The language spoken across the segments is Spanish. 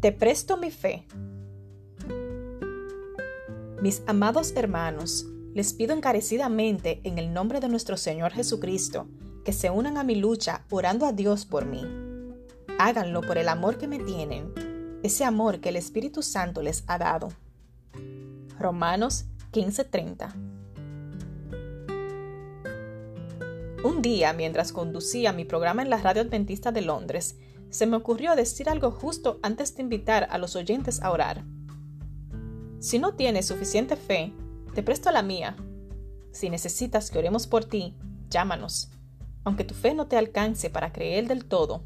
Te presto mi fe. Mis amados hermanos, les pido encarecidamente en el nombre de nuestro Señor Jesucristo que se unan a mi lucha orando a Dios por mí. Háganlo por el amor que me tienen, ese amor que el Espíritu Santo les ha dado. Romanos 15:30 Un día, mientras conducía mi programa en la radio adventista de Londres, se me ocurrió decir algo justo antes de invitar a los oyentes a orar. Si no tienes suficiente fe, te presto la mía. Si necesitas que oremos por ti, llámanos, aunque tu fe no te alcance para creer del todo.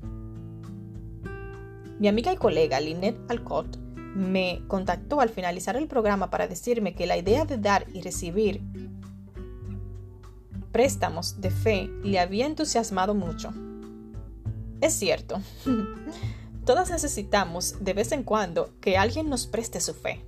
Mi amiga y colega Lynette Alcott me contactó al finalizar el programa para decirme que la idea de dar y recibir préstamos de fe le había entusiasmado mucho. Es cierto. Todas necesitamos de vez en cuando que alguien nos preste su fe.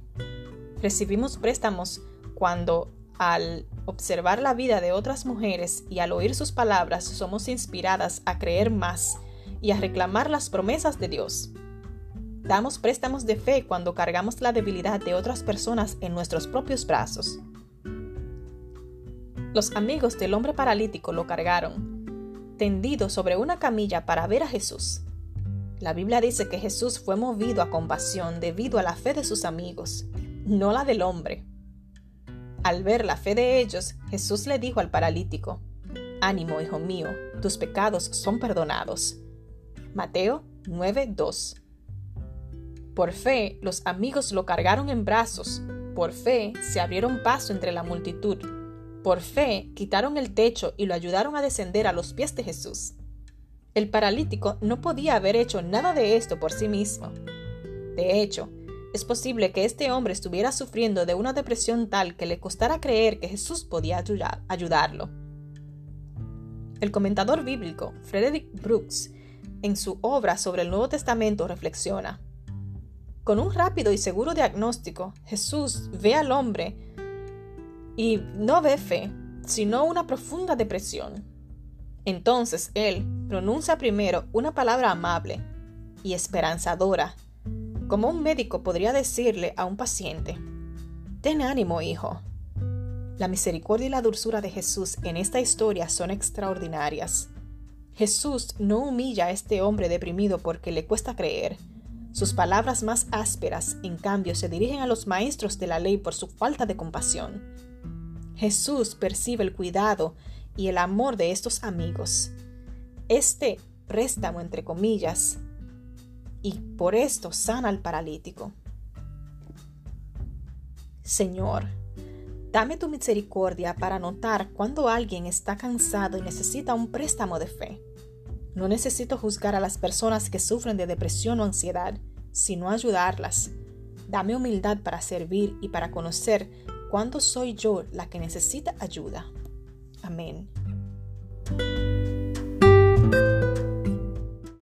Recibimos préstamos cuando al observar la vida de otras mujeres y al oír sus palabras somos inspiradas a creer más y a reclamar las promesas de Dios. Damos préstamos de fe cuando cargamos la debilidad de otras personas en nuestros propios brazos. Los amigos del hombre paralítico lo cargaron tendido sobre una camilla para ver a Jesús. La Biblia dice que Jesús fue movido a compasión debido a la fe de sus amigos, no la del hombre. Al ver la fe de ellos, Jesús le dijo al paralítico, Ánimo, hijo mío, tus pecados son perdonados. Mateo 9:2 Por fe, los amigos lo cargaron en brazos, por fe se abrieron paso entre la multitud por fe, quitaron el techo y lo ayudaron a descender a los pies de Jesús. El paralítico no podía haber hecho nada de esto por sí mismo. De hecho, es posible que este hombre estuviera sufriendo de una depresión tal que le costara creer que Jesús podía ayudarlo. El comentador bíblico Frederick Brooks, en su obra sobre el Nuevo Testamento, reflexiona. Con un rápido y seguro diagnóstico, Jesús ve al hombre y no ve fe, sino una profunda depresión. Entonces él pronuncia primero una palabra amable y esperanzadora, como un médico podría decirle a un paciente, Ten ánimo, hijo. La misericordia y la dulzura de Jesús en esta historia son extraordinarias. Jesús no humilla a este hombre deprimido porque le cuesta creer. Sus palabras más ásperas, en cambio, se dirigen a los maestros de la ley por su falta de compasión. Jesús percibe el cuidado y el amor de estos amigos. Este préstamo, entre comillas, y por esto sana al paralítico. Señor, dame tu misericordia para notar cuando alguien está cansado y necesita un préstamo de fe. No necesito juzgar a las personas que sufren de depresión o ansiedad, sino ayudarlas. Dame humildad para servir y para conocer cuándo soy yo la que necesita ayuda. Amén.